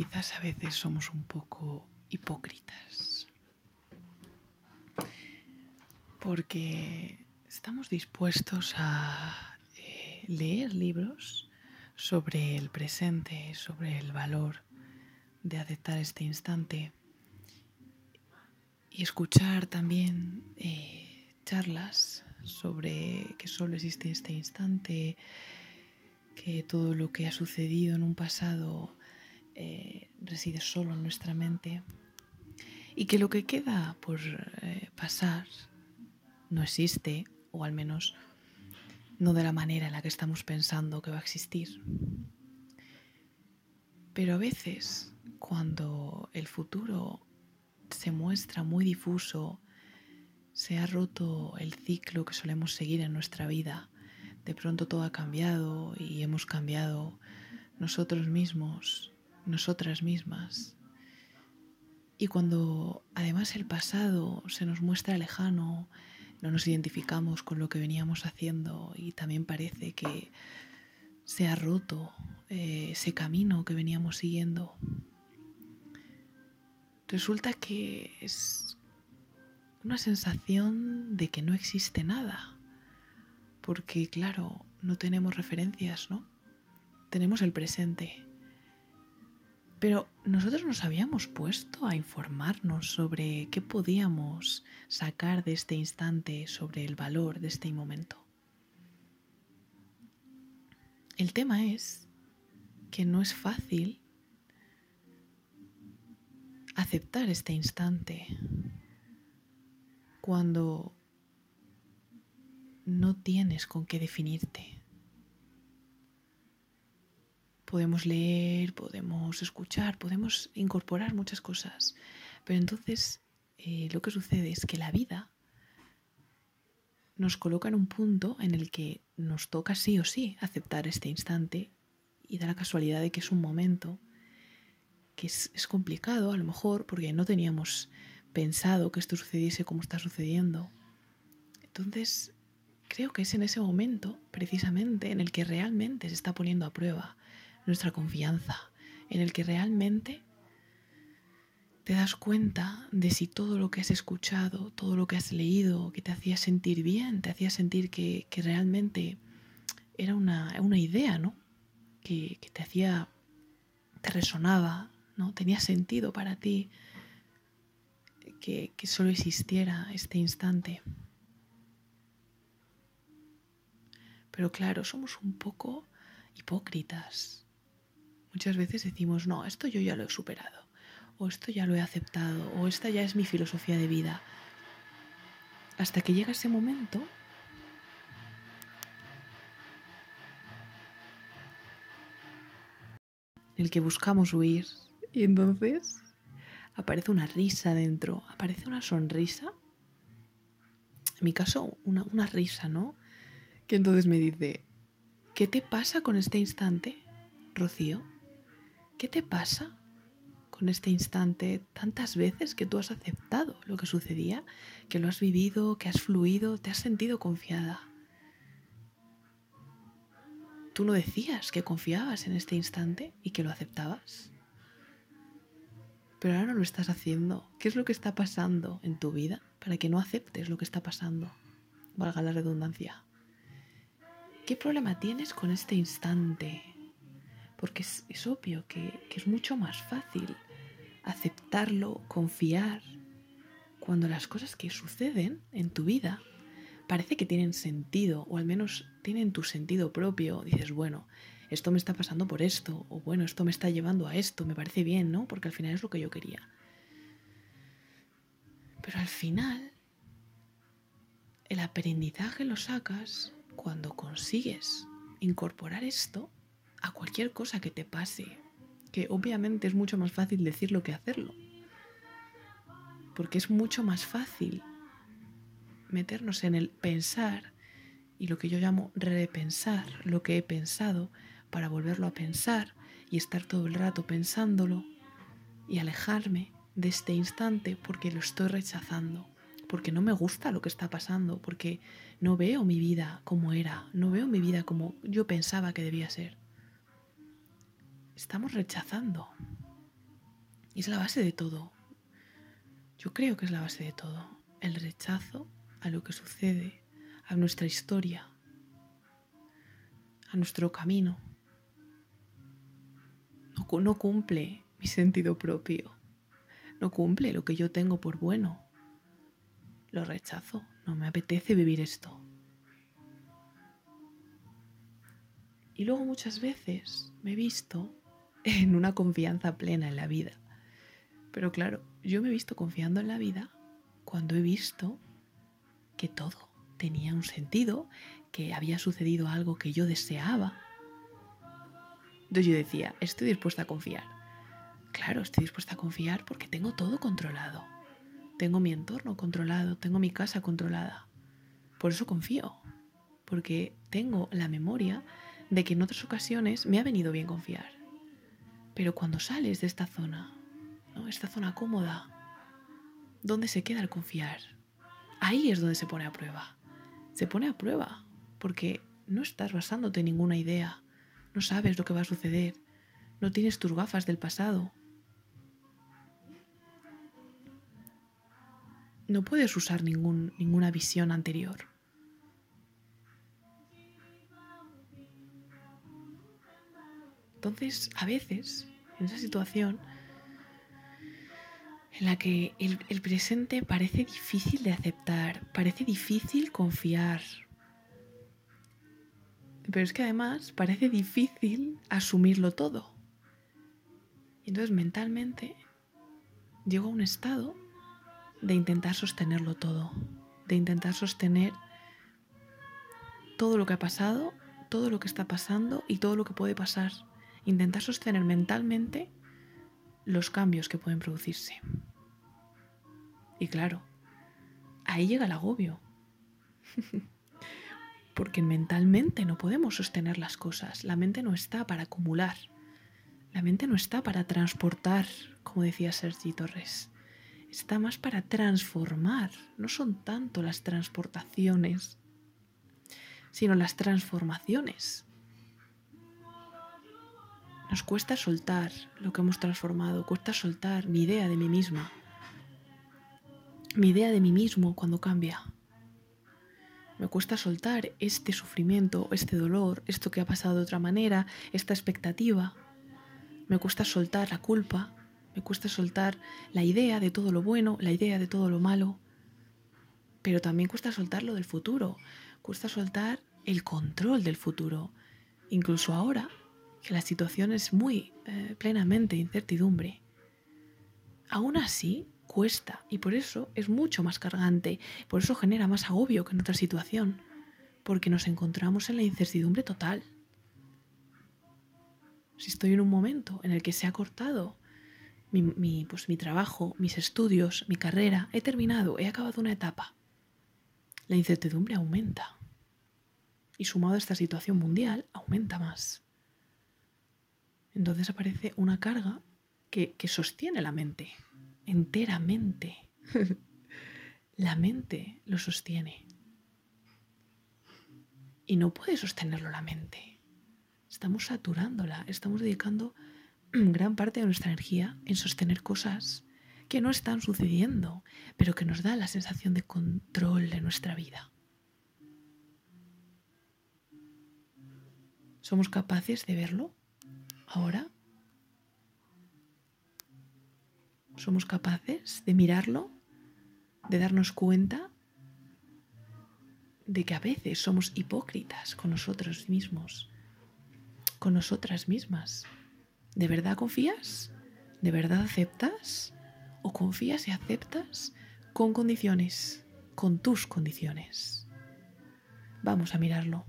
quizás a veces somos un poco hipócritas. Porque estamos dispuestos a eh, leer libros sobre el presente, sobre el valor de aceptar este instante y escuchar también eh, charlas sobre que solo existe este instante, que todo lo que ha sucedido en un pasado eh, reside solo en nuestra mente y que lo que queda por eh, pasar no existe, o al menos no de la manera en la que estamos pensando que va a existir. Pero a veces, cuando el futuro se muestra muy difuso, se ha roto el ciclo que solemos seguir en nuestra vida, de pronto todo ha cambiado y hemos cambiado nosotros mismos, nosotras mismas. Y cuando además el pasado se nos muestra lejano, no nos identificamos con lo que veníamos haciendo y también parece que se ha roto eh, ese camino que veníamos siguiendo. Resulta que es una sensación de que no existe nada, porque claro, no tenemos referencias, ¿no? Tenemos el presente pero nosotros nos habíamos puesto a informarnos sobre qué podíamos sacar de este instante, sobre el valor de este momento. El tema es que no es fácil aceptar este instante cuando no tienes con qué definirte podemos leer, podemos escuchar, podemos incorporar muchas cosas. Pero entonces eh, lo que sucede es que la vida nos coloca en un punto en el que nos toca sí o sí aceptar este instante y da la casualidad de que es un momento que es, es complicado a lo mejor porque no teníamos pensado que esto sucediese como está sucediendo. Entonces, creo que es en ese momento, precisamente, en el que realmente se está poniendo a prueba nuestra confianza, en el que realmente te das cuenta de si todo lo que has escuchado, todo lo que has leído, que te hacía sentir bien, te hacía sentir que, realmente era una, idea, ¿no? Que, te hacía, te resonaba, ¿no? Tenía sentido para ti que, que solo existiera este instante. Pero claro, somos un poco hipócritas. Muchas veces decimos, no, esto yo ya lo he superado, o esto ya lo he aceptado, o esta ya es mi filosofía de vida. Hasta que llega ese momento en el que buscamos huir y entonces aparece una risa dentro, aparece una sonrisa. En mi caso, una, una risa, ¿no? Que entonces me dice, ¿qué te pasa con este instante, Rocío? ¿Qué te pasa con este instante tantas veces que tú has aceptado lo que sucedía, que lo has vivido, que has fluido, te has sentido confiada? Tú no decías que confiabas en este instante y que lo aceptabas. Pero ahora lo estás haciendo. ¿Qué es lo que está pasando en tu vida para que no aceptes lo que está pasando? Valga la redundancia. ¿Qué problema tienes con este instante? Porque es, obvio que, es mucho más fácil aceptarlo, confiar, cuando las cosas que suceden en tu vida parece que tienen sentido, o al menos tienen tu sentido propio. Dices, bueno, esto me está pasando por esto, o bueno, esto me está llevando a esto, me parece bien, ¿no? Porque al final es lo que yo quería. Pero al final, el aprendizaje lo sacas cuando consigues incorporar esto a cualquier cosa que te pase, que obviamente es mucho más fácil decirlo que hacerlo, porque es mucho más fácil meternos en el pensar y lo que yo llamo repensar lo que he pensado para volverlo a pensar y estar todo el rato pensándolo y alejarme de este instante porque lo estoy rechazando, porque no me gusta lo que está pasando, porque no veo mi vida como era, no veo mi vida como yo pensaba que debía ser estamos rechazando Y es la base de todo. Yo creo que es la base de todo. El rechazo a lo que sucede, a nuestra historia, a nuestro camino. No, no cumple mi sentido propio. No cumple lo que yo tengo por bueno. Lo rechazo. No me apetece vivir esto. Y luego muchas veces me he visto en una confianza plena en la vida. Pero claro, yo me he visto confiando en la vida cuando he visto que todo tenía un sentido, que había sucedido algo que yo deseaba. Entonces yo decía, estoy dispuesta a confiar. Claro, estoy dispuesta a confiar porque tengo todo controlado. Tengo mi entorno controlado, tengo mi casa controlada. Por eso confío, porque tengo la memoria de que en otras ocasiones me ha venido bien confiar. Pero cuando sales de esta zona, esta zona cómoda, ¿dónde se queda el confiar? Ahí es donde se pone a prueba. Se pone a prueba porque no estás basándote en ninguna idea, no sabes lo que va a suceder, no tienes tus gafas del pasado. No puedes usar ningún, ninguna visión anterior. Entonces, a veces, en esa situación en la que el, presente parece difícil de aceptar, parece difícil confiar, pero es que además parece difícil asumirlo todo. Y entonces mentalmente llego a un estado de intentar sostenerlo todo, de intentar sostener todo lo que ha pasado, todo lo que está pasando y todo lo que puede pasar intentar sostener mentalmente los cambios que pueden producirse. Y claro, ahí llega el agobio. Porque mentalmente no podemos sostener las cosas. La mente no está para acumular. La mente no está para transportar, como decía Sergi Torres. Está más para transformar. No son tanto las transportaciones, sino las transformaciones. Nos cuesta soltar lo que hemos transformado, cuesta soltar mi idea de mí misma, mi idea de mí mismo cuando cambia. Me cuesta soltar este sufrimiento, este dolor, esto que ha pasado de otra manera, esta expectativa. Me cuesta soltar la culpa, me cuesta soltar la idea de todo lo bueno, la idea de todo lo malo. Pero también cuesta soltar lo del futuro, cuesta soltar el control del futuro. Incluso ahora que la situación es muy eh, plenamente incertidumbre. Aún así, cuesta y por eso es mucho más cargante, por eso genera más agobio que en otra situación, porque nos encontramos en la incertidumbre total. Si estoy en un momento en el que se ha cortado mi, pues, mi trabajo, mis estudios, mi carrera, he terminado, he acabado una etapa, la incertidumbre aumenta. Y sumado a esta situación mundial, aumenta más entonces aparece una carga que, sostiene la mente, enteramente. la mente lo sostiene. Y no puede sostenerlo la mente. Estamos saturándola, estamos dedicando gran parte de nuestra energía en sostener cosas que no están sucediendo, pero que nos da la sensación de control de nuestra vida. ¿Somos capaces de verlo? Ahora? ¿Somos capaces de mirarlo? ¿De darnos cuenta de que a veces somos hipócritas con nosotros mismos, con nosotras mismas? ¿De verdad confías? ¿De verdad aceptas? ¿O confías y aceptas con condiciones, con tus condiciones? Vamos a mirarlo.